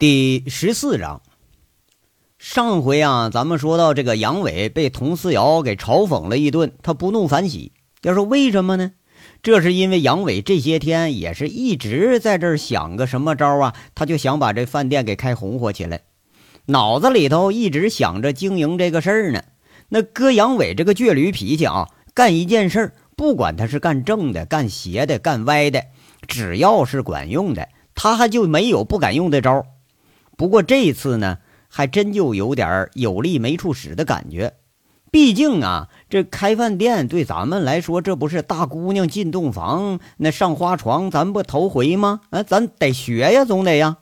第十四章，上回啊，咱们说到这个杨伟被佟思瑶给嘲讽了一顿，他不怒反喜。要说为什么呢？这是因为杨伟这些天也是一直在这儿想个什么招啊，他就想把这饭店给开红火起来，脑子里头一直想着经营这个事儿呢。那搁杨伟这个倔驴脾气啊，干一件事儿，不管他是干正的、干邪的、干歪的，只要是管用的，他还就没有不敢用的招。不过这次呢，还真就有点有力没处使的感觉。毕竟啊，这开饭店对咱们来说，这不是大姑娘进洞房，那上花床，咱不头回吗？啊，咱得学呀，总得呀。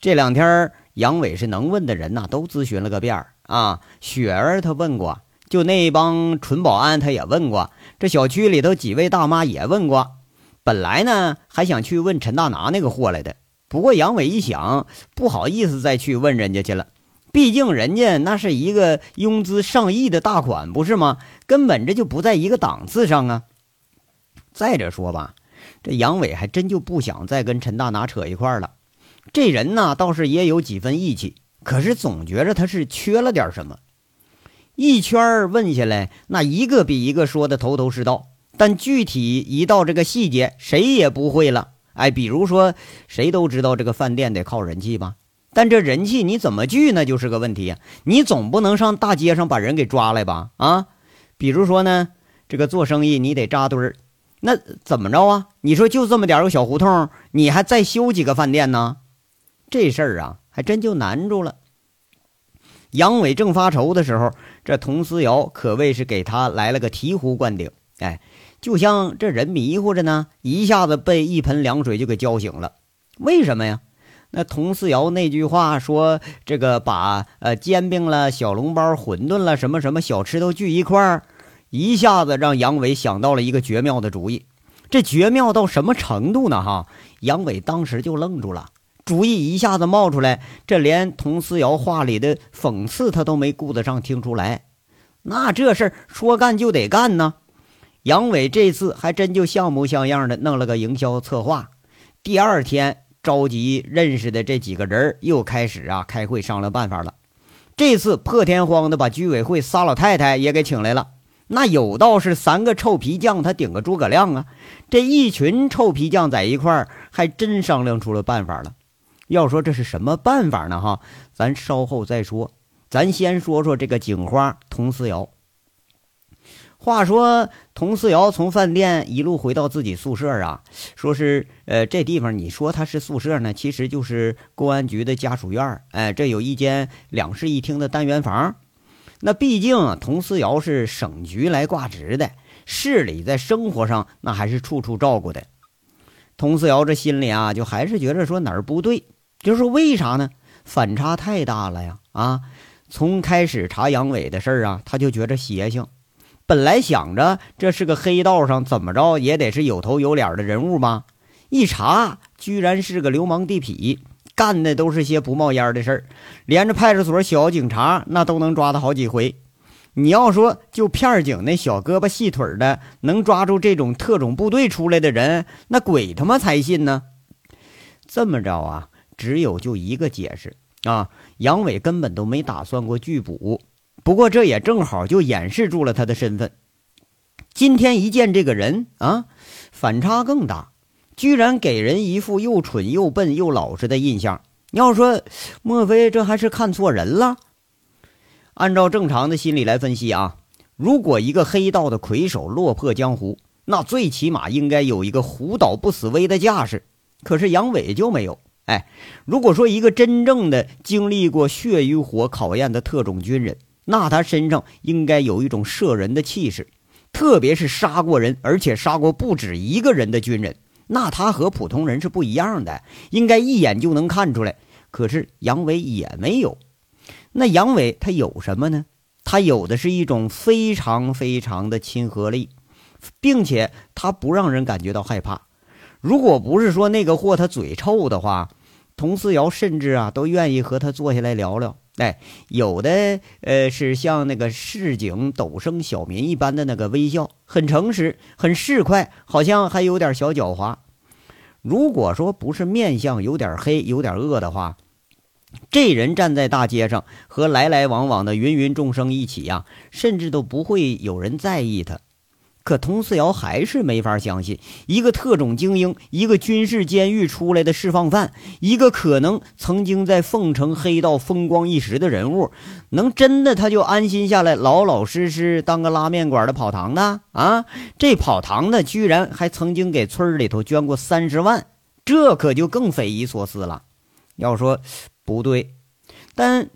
这两天，杨伟是能问的人呐，都咨询了个遍儿啊。雪儿他问过，就那帮纯保安他也问过，这小区里头几位大妈也问过。本来呢，还想去问陈大拿那个货来的。不过杨伟一想，不好意思再去问人家去了，毕竟人家那是一个拥资上亿的大款，不是吗？根本这就不在一个档次上啊。再者说吧，这杨伟还真就不想再跟陈大拿扯一块了。这人呢，倒是也有几分义气，可是总觉着他是缺了点什么。一圈问下来，那一个比一个说的头头是道，但具体一到这个细节，谁也不会了。哎，比如说，谁都知道这个饭店得靠人气吧？但这人气你怎么聚，那就是个问题呀。你总不能上大街上把人给抓来吧？啊，比如说呢，这个做生意你得扎堆儿，那怎么着啊？你说就这么点个小胡同，你还再修几个饭店呢？这事儿啊，还真就难住了。杨伟正发愁的时候，这佟思瑶可谓是给他来了个醍醐灌顶。哎。就像这人迷糊着呢，一下子被一盆凉水就给浇醒了。为什么呀？那佟四瑶那句话说：“这个把呃煎饼了、小笼包、馄饨了，什么什么小吃都聚一块儿，一下子让杨伟想到了一个绝妙的主意。这绝妙到什么程度呢？哈！杨伟当时就愣住了，主意一下子冒出来，这连佟思瑶话里的讽刺他都没顾得上听出来。那这事儿说干就得干呢。杨伟这次还真就像模像样的弄了个营销策划，第二天召集认识的这几个人又开始啊开会商量办法了。这次破天荒的把居委会仨老太太也给请来了，那有道是三个臭皮匠他顶个诸葛亮啊，这一群臭皮匠在一块儿还真商量出了办法了。要说这是什么办法呢？哈，咱稍后再说，咱先说说这个警花佟思瑶。话说，佟思瑶从饭店一路回到自己宿舍啊，说是，呃，这地方你说他是宿舍呢，其实就是公安局的家属院哎，这有一间两室一厅的单元房。那毕竟佟思瑶是省局来挂职的，市里在生活上那还是处处照顾的。佟思瑶这心里啊，就还是觉着说哪儿不对，就是为啥呢？反差太大了呀！啊，从开始查杨伟的事儿啊，他就觉着邪性。本来想着这是个黑道上怎么着也得是有头有脸的人物吧，一查居然是个流氓地痞，干的都是些不冒烟的事儿，连着派出所小警察那都能抓他好几回。你要说就片警那小胳膊细腿的能抓住这种特种部队出来的人，那鬼他妈才信呢！这么着啊，只有就一个解释啊，杨伟根本都没打算过拒捕。不过这也正好就掩饰住了他的身份。今天一见这个人啊，反差更大，居然给人一副又蠢又笨又老实的印象。要说，莫非这还是看错人了？按照正常的心理来分析啊，如果一个黑道的魁首落魄江湖，那最起码应该有一个虎倒不死威的架势。可是杨伟就没有。哎，如果说一个真正的经历过血与火考验的特种军人，那他身上应该有一种摄人的气势，特别是杀过人，而且杀过不止一个人的军人，那他和普通人是不一样的，应该一眼就能看出来。可是杨伟也没有，那杨伟他有什么呢？他有的是一种非常非常的亲和力，并且他不让人感觉到害怕。如果不是说那个货他嘴臭的话，佟思瑶甚至啊都愿意和他坐下来聊聊。哎，有的呃是像那个市井斗生小民一般的那个微笑，很诚实，很市侩，好像还有点小狡猾。如果说不是面相有点黑、有点恶的话，这人站在大街上，和来来往往的芸芸众生一起呀，甚至都不会有人在意他。可佟四瑶还是没法相信，一个特种精英，一个军事监狱出来的释放犯，一个可能曾经在凤城黑道风光一时的人物，能真的他就安心下来，老老实实当个拉面馆的跑堂的啊？这跑堂的居然还曾经给村里头捐过三十万，这可就更匪夷所思了。要说不对，但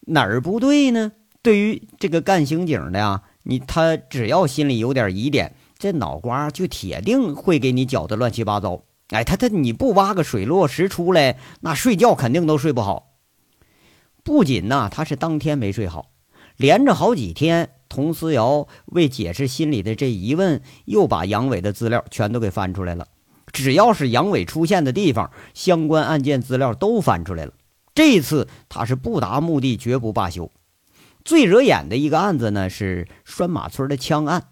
哪儿不对呢？对于这个干刑警的呀。你他只要心里有点疑点，这脑瓜就铁定会给你搅得乱七八糟。哎，他他你不挖个水落石出来，那睡觉肯定都睡不好。不仅呐，他是当天没睡好，连着好几天，佟思瑶为解释心里的这疑问，又把杨伟的资料全都给翻出来了。只要是杨伟出现的地方，相关案件资料都翻出来了。这次他是不达目的绝不罢休。最惹眼的一个案子呢，是拴马村的枪案。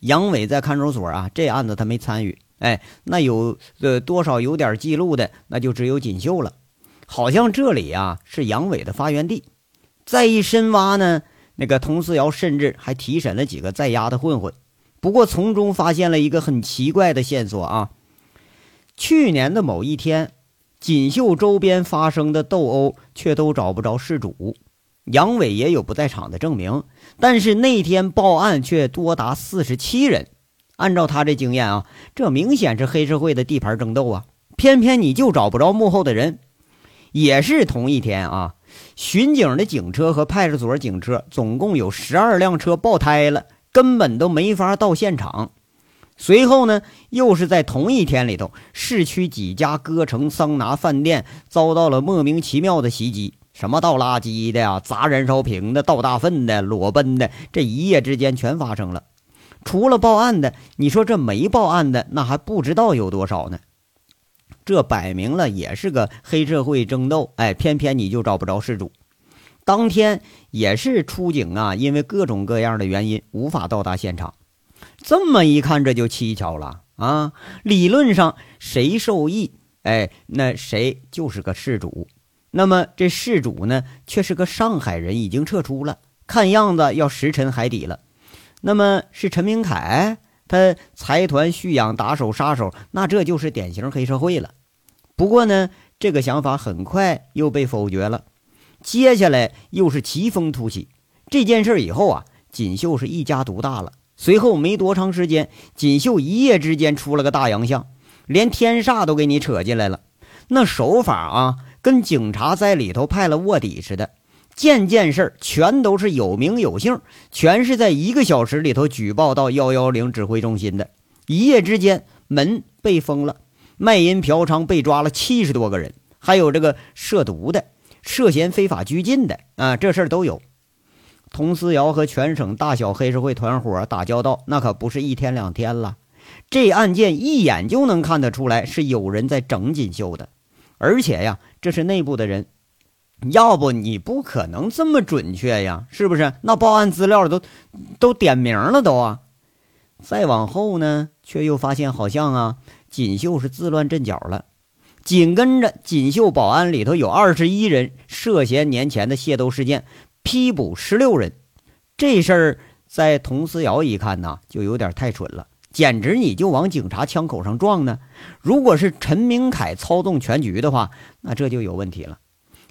杨伟在看守所啊，这案子他没参与。哎，那有呃多少有点记录的，那就只有锦绣了。好像这里啊是杨伟的发源地。再一深挖呢，那个佟思瑶甚至还提审了几个在押的混混。不过从中发现了一个很奇怪的线索啊。去年的某一天，锦绣周边发生的斗殴却都找不着事主。杨伟也有不在场的证明，但是那天报案却多达四十七人。按照他这经验啊，这明显是黑社会的地盘争斗啊！偏偏你就找不着幕后的人。也是同一天啊，巡警的警车和派出所警车总共有十二辆车爆胎了，根本都没法到现场。随后呢，又是在同一天里头，市区几家歌城、桑拿饭店遭到了莫名其妙的袭击。什么倒垃圾的呀，砸燃烧瓶的，倒大粪的，裸奔的，这一夜之间全发生了。除了报案的，你说这没报案的，那还不知道有多少呢。这摆明了也是个黑社会争斗，哎，偏偏你就找不着失主。当天也是出警啊，因为各种各样的原因无法到达现场。这么一看，这就蹊跷了啊！理论上谁受益，哎，那谁就是个事主。那么这事主呢，却是个上海人，已经撤出了，看样子要石沉海底了。那么是陈明凯，他财团蓄养打手杀手，那这就是典型黑社会了。不过呢，这个想法很快又被否决了。接下来又是奇风突起，这件事以后啊，锦绣是一家独大了。随后没多长时间，锦绣一夜之间出了个大洋相，连天煞都给你扯进来了。那手法啊！跟警察在里头派了卧底似的，件件事儿全都是有名有姓，全是在一个小时里头举报到幺幺零指挥中心的。一夜之间门被封了，卖淫嫖娼被抓了七十多个人，还有这个涉毒的、涉嫌非法拘禁的啊，这事儿都有。佟思瑶和全省大小黑社会团伙打交道，那可不是一天两天了。这案件一眼就能看得出来是有人在整锦绣的。而且呀，这是内部的人，要不你不可能这么准确呀，是不是？那报案资料都都点名了都啊。再往后呢，却又发现好像啊，锦绣是自乱阵脚了。紧跟着，锦绣保安里头有二十一人涉嫌年前的械斗事件，批捕十六人。这事儿在佟思瑶一看呐，就有点太蠢了。简直你就往警察枪口上撞呢！如果是陈明凯操纵全局的话，那这就有问题了。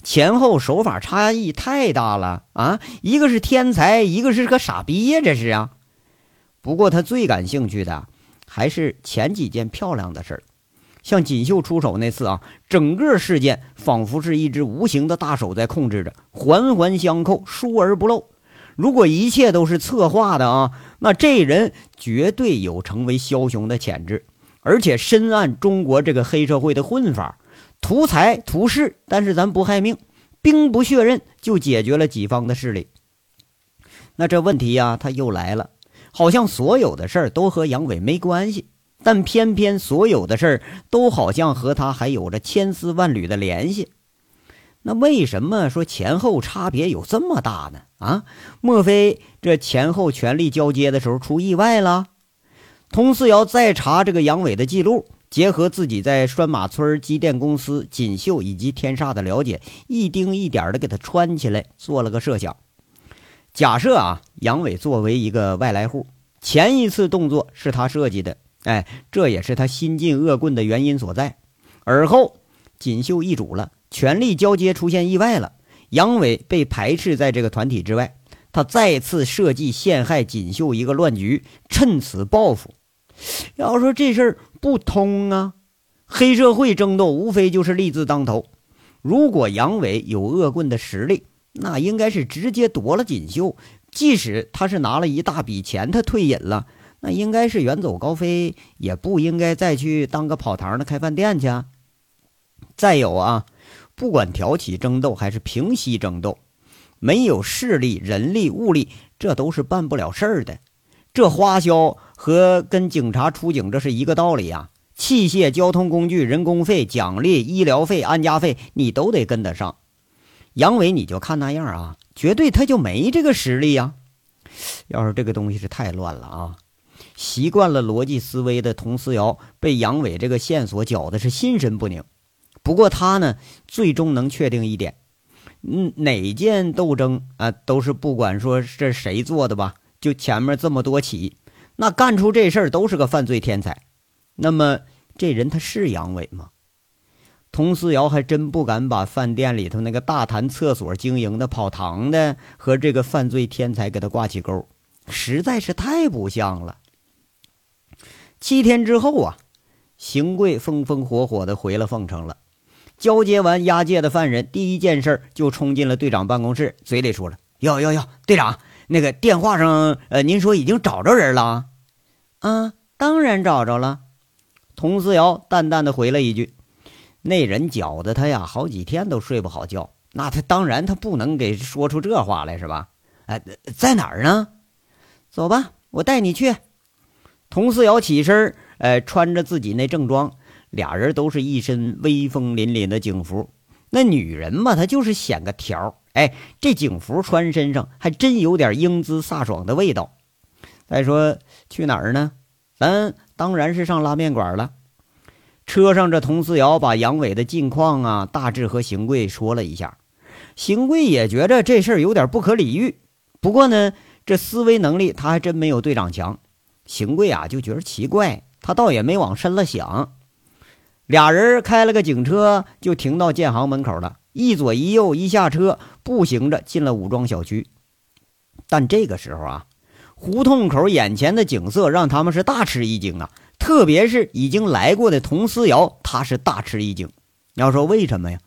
前后手法差异太大了啊！一个是天才，一个是个傻逼呀，这是啊。不过他最感兴趣的还是前几件漂亮的事儿，像锦绣出手那次啊，整个事件仿佛是一只无形的大手在控制着，环环相扣，疏而不漏。如果一切都是策划的啊，那这人绝对有成为枭雄的潜质，而且深谙中国这个黑社会的混法，图财图势，但是咱不害命，兵不血刃就解决了己方的势力。那这问题呀，他又来了，好像所有的事儿都和杨伟没关系，但偏偏所有的事儿都好像和他还有着千丝万缕的联系。那为什么说前后差别有这么大呢？啊，莫非这前后权力交接的时候出意外了？佟四瑶再查这个杨伟的记录，结合自己在拴马村机电公司、锦绣以及天煞的了解，一丁一点的给他穿起来，做了个设想。假设啊，杨伟作为一个外来户，前一次动作是他设计的，哎，这也是他新进恶棍的原因所在。而后锦绣易主了，权力交接出现意外了，杨伟被排斥在这个团体之外，他再次设计陷害锦绣一个乱局，趁此报复。要说这事儿不通啊，黑社会争斗无非就是利字当头。如果杨伟有恶棍的实力，那应该是直接夺了锦绣。即使他是拿了一大笔钱，他退隐了，那应该是远走高飞，也不应该再去当个跑堂的开饭店去。再有啊，不管挑起争斗还是平息争斗，没有势力、人力、物力，这都是办不了事儿的。这花销。和跟警察出警这是一个道理呀！器械、交通工具、人工费、奖励、医疗费、安家费，你都得跟得上。杨伟，你就看那样啊，绝对他就没这个实力呀。要是这个东西是太乱了啊！习惯了逻辑思维的佟思瑶被杨伟这个线索搅的是心神不宁。不过他呢，最终能确定一点：嗯，哪件斗争啊，都是不管说是谁做的吧，就前面这么多起。那干出这事儿都是个犯罪天才，那么这人他是杨伟吗？佟思瑶还真不敢把饭店里头那个大谈厕所经营的跑堂的和这个犯罪天才给他挂起钩，实在是太不像了。七天之后啊，邢贵风风火火的回了凤城了，交接完押解的犯人，第一件事就冲进了队长办公室，嘴里说了：“哟哟哟，队长。”那个电话上，呃，您说已经找着人了？啊，当然找着了。佟思瑶淡淡的回了一句：“那人搅得他呀，好几天都睡不好觉。那他当然他不能给说出这话来，是吧？哎，在哪儿呢？走吧，我带你去。”佟思瑶起身，呃，穿着自己那正装，俩人都是一身威风凛凛的警服。那女人嘛，她就是显个条。哎，这警服穿身上还真有点英姿飒爽的味道。再说去哪儿呢？咱当然是上拉面馆了。车上，这佟思瑶把杨伟的近况啊，大致和邢贵说了一下。邢贵也觉着这事儿有点不可理喻，不过呢，这思维能力他还真没有队长强。邢贵啊，就觉得奇怪，他倒也没往深了想。俩人开了个警车，就停到建行门口了。一左一右，一下车，步行着进了武装小区。但这个时候啊，胡同口眼前的景色让他们是大吃一惊啊！特别是已经来过的佟思瑶，他是大吃一惊。要说为什么呀？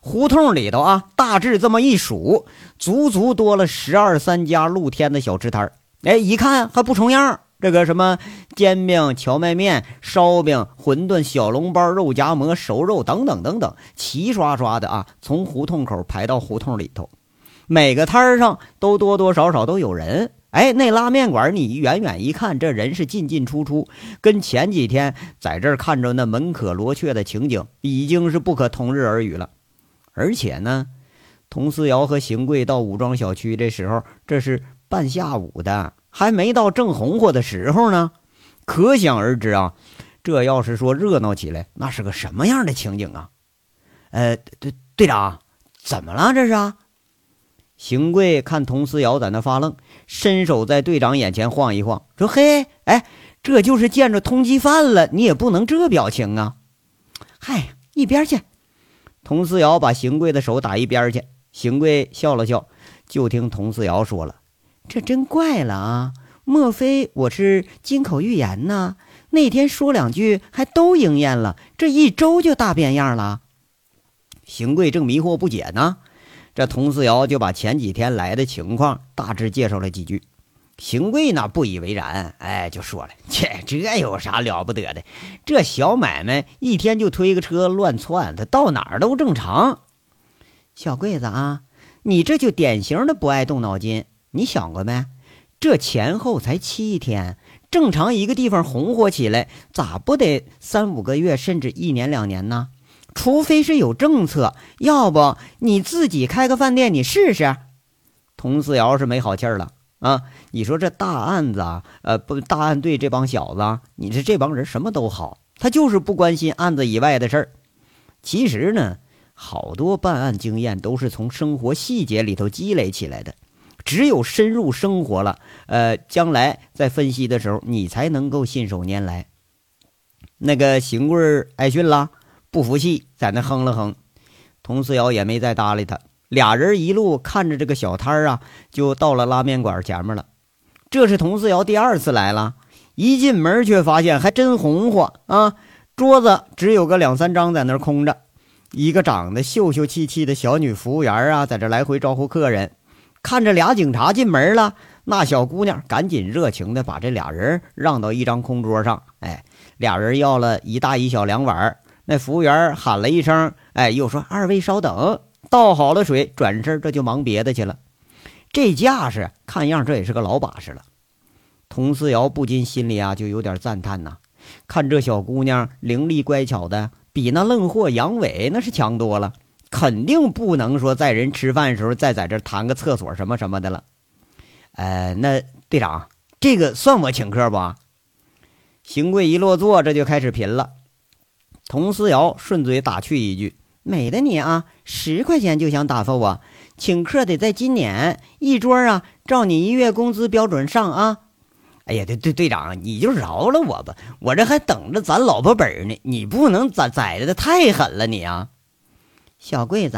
胡同里头啊，大致这么一数，足足多了十二三家露天的小吃摊哎，一看还不重样。这个什么煎饼、荞麦面、烧饼、馄饨、小笼包、肉夹馍、熟肉等等等等，齐刷刷的啊，从胡同口排到胡同里头，每个摊儿上都多多少少都有人。哎，那拉面馆你远远一看，这人是进进出出，跟前几天在这儿看着那门可罗雀的情景已经是不可同日而语了。而且呢，佟思瑶和邢贵到武装小区这时候，这是半下午的。还没到正红火的时候呢，可想而知啊，这要是说热闹起来，那是个什么样的情景啊？呃，队队长，怎么了？这是？邢贵看佟思瑶在那发愣，伸手在队长眼前晃一晃，说：“嘿，哎，这就是见着通缉犯了，你也不能这表情啊！”嗨，一边去！佟思瑶把邢贵的手打一边去。邢贵笑了笑，就听佟思瑶说了。这真怪了啊！莫非我是金口玉言呢？那天说两句还都应验了，这一周就大变样了。邢贵正迷惑不解呢，这佟思瑶就把前几天来的情况大致介绍了几句。邢贵那不以为然，哎，就说了：“切，这有啥了不得的？这小买卖一天就推个车乱窜，他到哪儿都正常。”小贵子啊，你这就典型的不爱动脑筋。你想过没？这前后才七天，正常一个地方红火起来，咋不得三五个月，甚至一年两年呢？除非是有政策，要不你自己开个饭店，你试试。佟思瑶是没好气儿了啊！你说这大案子，呃，不，大案队这帮小子，你这这帮人什么都好，他就是不关心案子以外的事儿。其实呢，好多办案经验都是从生活细节里头积累起来的。只有深入生活了，呃，将来在分析的时候，你才能够信手拈来。那个邢贵挨训了，不服气，在那哼了哼。佟思瑶也没再搭理他。俩人一路看着这个小摊儿啊，就到了拉面馆前面了。这是佟思瑶第二次来了，一进门却发现还真红火啊！桌子只有个两三张在那空着，一个长得秀秀气气的小女服务员啊，在这来回招呼客人。看着俩警察进门了，那小姑娘赶紧热情的把这俩人让到一张空桌上。哎，俩人要了一大一小两碗。那服务员喊了一声，哎，又说二位稍等，倒好了水，转身这就忙别的去了。这架势，看样这也是个老把式了。佟思瑶不禁心里啊就有点赞叹呐，看这小姑娘伶俐乖巧的，比那愣货杨伟那是强多了。肯定不能说在人吃饭的时候再在这谈个厕所什么什么的了。呃，那队长，这个算我请客不？邢贵一落座，这就开始贫了。佟思瑶顺嘴打趣一句：“美的你啊，十块钱就想打发我？请客得在今年一桌啊，照你一月工资标准上啊！”哎呀，队队，队长，你就饶了我吧，我这还等着攒老婆本呢，你不能宰宰的太狠了，你啊！小桂子，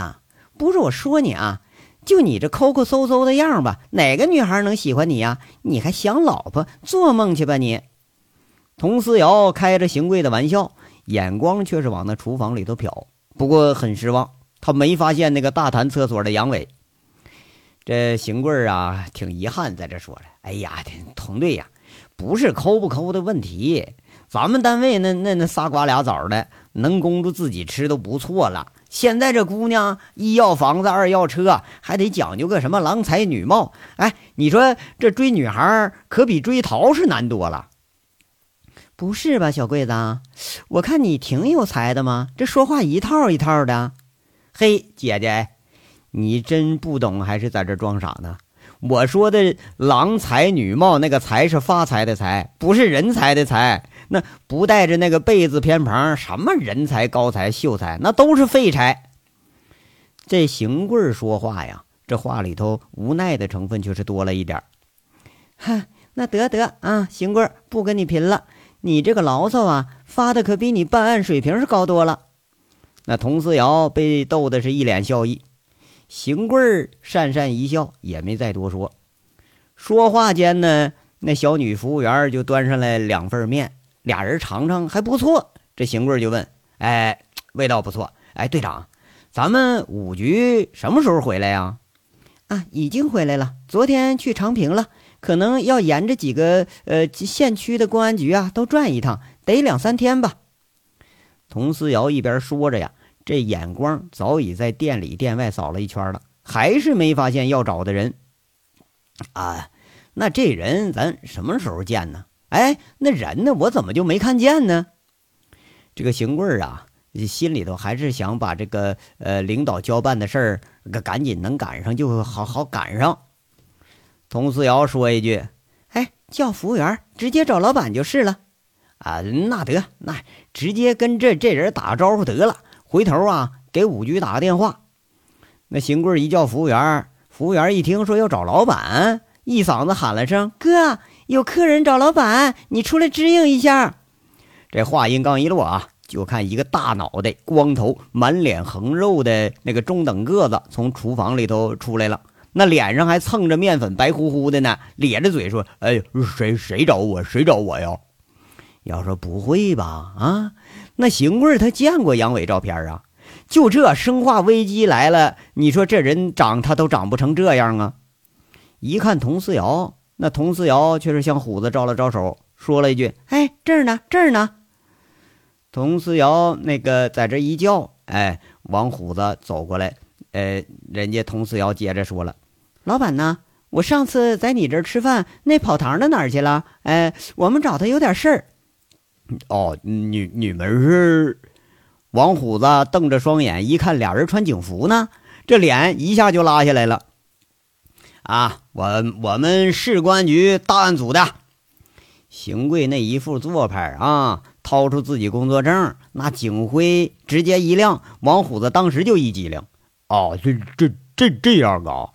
不是我说你啊，就你这抠抠搜搜的样吧，哪个女孩能喜欢你呀？你还想老婆？做梦去吧你！佟思瑶开着邢贵的玩笑，眼光却是往那厨房里头瞟。不过很失望，他没发现那个大谈厕所的杨伟。这邢贵啊，挺遗憾，在这说了：“哎呀，佟队呀，不是抠不抠的问题，咱们单位那那那仨瓜俩枣的，能供住自己吃都不错了。”现在这姑娘一要房子二要车，还得讲究个什么郎才女貌。哎，你说这追女孩可比追桃是难多了。不是吧，小桂子？我看你挺有才的嘛，这说话一套一套的。嘿，姐姐，你真不懂还是在这装傻呢？我说的郎才女貌，那个才是发财的财，不是人才的才。那不带着那个贝字偏旁，什么人才、高才、秀才，那都是废柴。这邢贵说话呀，这话里头无奈的成分却是多了一点。哈，那得得啊，邢贵不跟你贫了，你这个牢骚啊，发的可比你办案水平是高多了。那佟思瑶被逗的是一脸笑意，邢贵讪讪一笑，也没再多说。说话间呢，那小女服务员就端上来两份面。俩人尝尝还不错，这邢贵就问：“哎，味道不错。哎，队长，咱们五局什么时候回来呀？”“啊，已经回来了，昨天去长平了，可能要沿着几个呃县区的公安局啊都转一趟，得两三天吧。”佟思瑶一边说着呀，这眼光早已在店里店外扫了一圈了，还是没发现要找的人。啊，那这人咱什么时候见呢？哎，那人呢？我怎么就没看见呢？这个邢贵啊，心里头还是想把这个呃领导交办的事儿，赶紧能赶上就好好赶上。佟思瑶说一句：“哎，叫服务员直接找老板就是了。”啊，那得，那直接跟这这人打个招呼得了。回头啊，给五局打个电话。那邢贵一叫服务员，服务员一听说要找老板，一嗓子喊了声：“哥！”有客人找老板，你出来支应一下。这话音刚一落啊，就看一个大脑袋、光头、满脸横肉的那个中等个子从厨房里头出来了，那脸上还蹭着面粉，白乎乎的呢，咧着嘴说：“哎，谁谁找我？谁找我呀？”要说不会吧？啊，那邢贵他见过杨伟照片啊？就这生化危机来了，你说这人长他都长不成这样啊？一看佟思瑶。那佟思瑶却是向虎子招了招手，说了一句：“哎，这儿呢，这儿呢。”佟思瑶那个在这一叫，哎，王虎子走过来，呃，人家佟思瑶接着说了：“老板呢？我上次在你这儿吃饭，那跑堂的哪儿去了？哎，我们找他有点事儿。”哦，你你们是？王虎子瞪着双眼，一看俩人穿警服呢，这脸一下就拉下来了。啊，我我们市公安局大案组的邢贵那一副做派啊，掏出自己工作证，那警徽直接一亮，王虎子当时就一激灵。哦，这这这这样啊！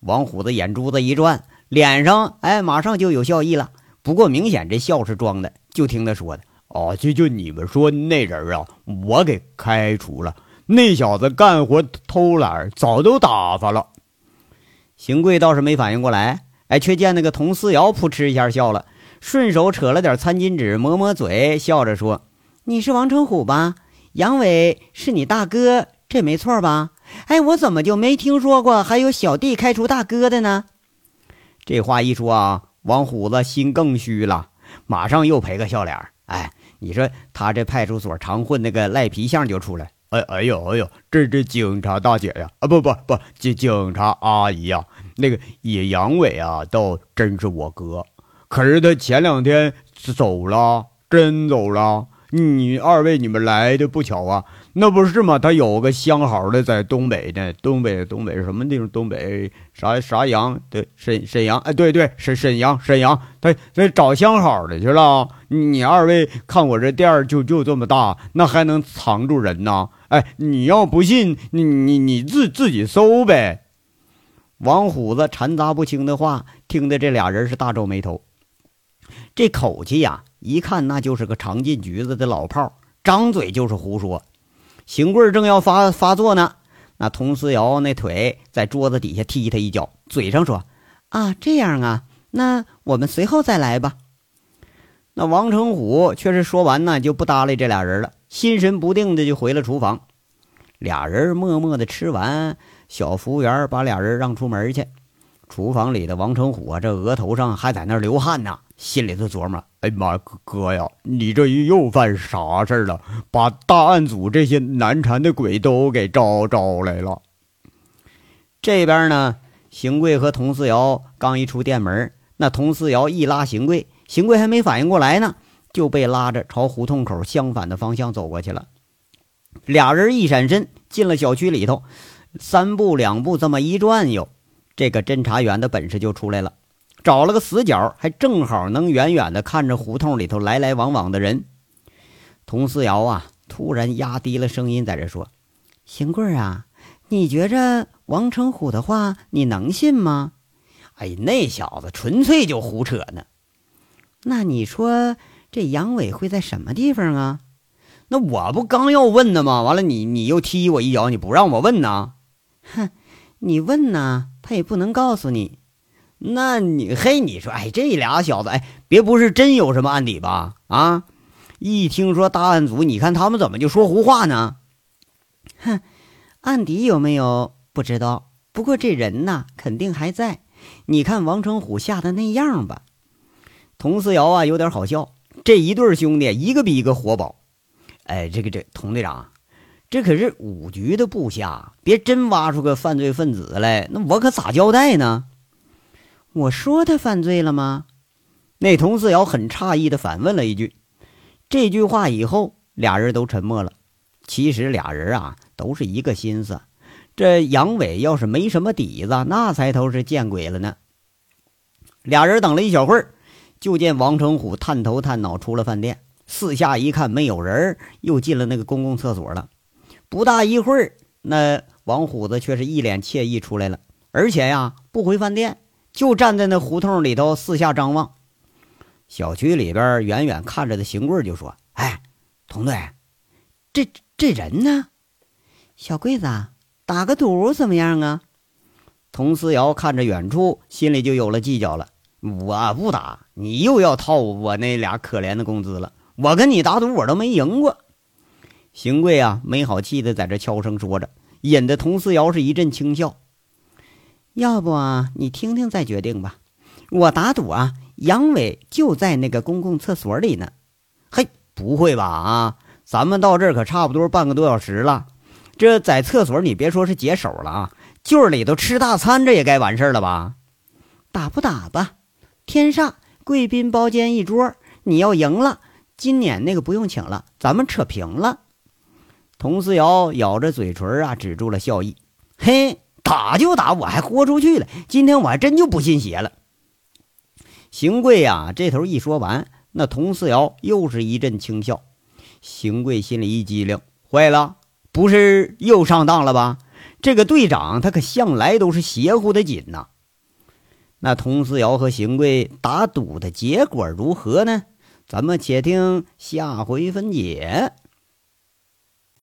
王虎子眼珠子一转，脸上哎马上就有笑意了。不过明显这笑是装的。就听他说的。哦，就就你们说那人啊，我给开除了。那小子干活偷懒，早都打发了。邢贵倒是没反应过来，哎，却见那个佟思瑶扑哧一下笑了，顺手扯了点餐巾纸抹抹嘴，笑着说：“你是王成虎吧？杨伟是你大哥，这没错吧？哎，我怎么就没听说过还有小弟开除大哥的呢？”这话一说啊，王虎子心更虚了，马上又赔个笑脸。哎。你说他这派出所常混那个赖皮相就出来，哎哎呦哎呦，这这警察大姐呀，啊不不不警警察阿姨呀，那个野杨伟啊，倒真是我哥，可是他前两天走了，真走了。你二位你们来的不巧啊。那不是吗？他有个相好的在东北呢，东北东北什么地方？东北啥啥阳？对，沈沈阳。哎，对对，沈沈阳沈阳。他他找相好的去了。你二位看我这店儿就就这么大，那还能藏住人呢？哎，你要不信，你你你自自己搜呗。王虎子掺杂不清的话，听得这俩人是大皱眉头。这口气呀，一看那就是个常进局子的老炮，张嘴就是胡说。邢贵正要发发作呢，那佟思瑶那腿在桌子底下踢他一脚，嘴上说：“啊，这样啊，那我们随后再来吧。”那王成虎却是说完呢，就不搭理这俩人了，心神不定的就回了厨房。俩人默默的吃完，小服务员把俩人让出门去。厨房里的王成虎啊，这额头上还在那流汗呢。心里头琢磨：“哎妈，哥哥呀，你这又犯啥事儿了？把大案组这些难缠的鬼都给招招来了。”这边呢，邢贵和佟四瑶刚一出店门，那佟四瑶一拉邢贵，邢贵还没反应过来呢，就被拉着朝胡同口相反的方向走过去了。俩人一闪身进了小区里头，三步两步这么一转悠，这个侦查员的本事就出来了。找了个死角，还正好能远远的看着胡同里头来来往往的人。佟思瑶啊，突然压低了声音在这说：“邢贵啊，你觉着王成虎的话你能信吗？”“哎，那小子纯粹就胡扯呢。”“那你说这杨伟会在什么地方啊？”“那我不刚要问呢吗？完了，你你又踢我一脚，你不让我问呢？”“哼，你问呢，他也不能告诉你。”那你嘿，你说，哎，这俩小子，哎，别不是真有什么案底吧？啊，一听说大案组，你看他们怎么就说胡话呢？哼，案底有没有不知道，不过这人呐，肯定还在。你看王成虎吓得那样吧？佟思瑶啊，有点好笑。这一对兄弟，一个比一个活宝。哎，这个这佟队长，这可是五局的部下，别真挖出个犯罪分子来，那我可咋交代呢？我说他犯罪了吗？那佟四瑶很诧异的反问了一句。这句话以后，俩人都沉默了。其实俩人啊，都是一个心思。这杨伟要是没什么底子，那才都是见鬼了呢。俩人等了一小会儿，就见王成虎探头探脑出了饭店，四下一看没有人，又进了那个公共厕所了。不大一会儿，那王虎子却是一脸惬意出来了，而且呀，不回饭店。就站在那胡同里头，四下张望。小区里边远远看着的邢贵就说：“哎，童队，这这人呢？小贵子，打个赌怎么样啊？”佟思瑶看着远处，心里就有了计较了。我不打，你又要套我那俩可怜的工资了。我跟你打赌，我都没赢过。邢贵啊，没好气的在这悄声说着，引得佟思瑶是一阵轻笑。要不啊，你听听再决定吧。我打赌啊，杨伟就在那个公共厕所里呢。嘿，不会吧？啊，咱们到这儿可差不多半个多小时了。这在厕所，你别说是解手了啊，就是里头吃大餐，这也该完事儿了吧？打不打吧？天煞贵宾包间一桌，你要赢了，今年那个不用请了，咱们扯平了。佟思瑶咬着嘴唇啊，止住了笑意。嘿。打就打，我还豁出去了。今天我还真就不信邪了。邢贵呀，这头一说完，那佟四瑶又是一阵轻笑。邢贵心里一激灵，坏了，不是又上当了吧？这个队长他可向来都是邪乎的紧呐。那佟四瑶和邢贵打赌的结果如何呢？咱们且听下回分解。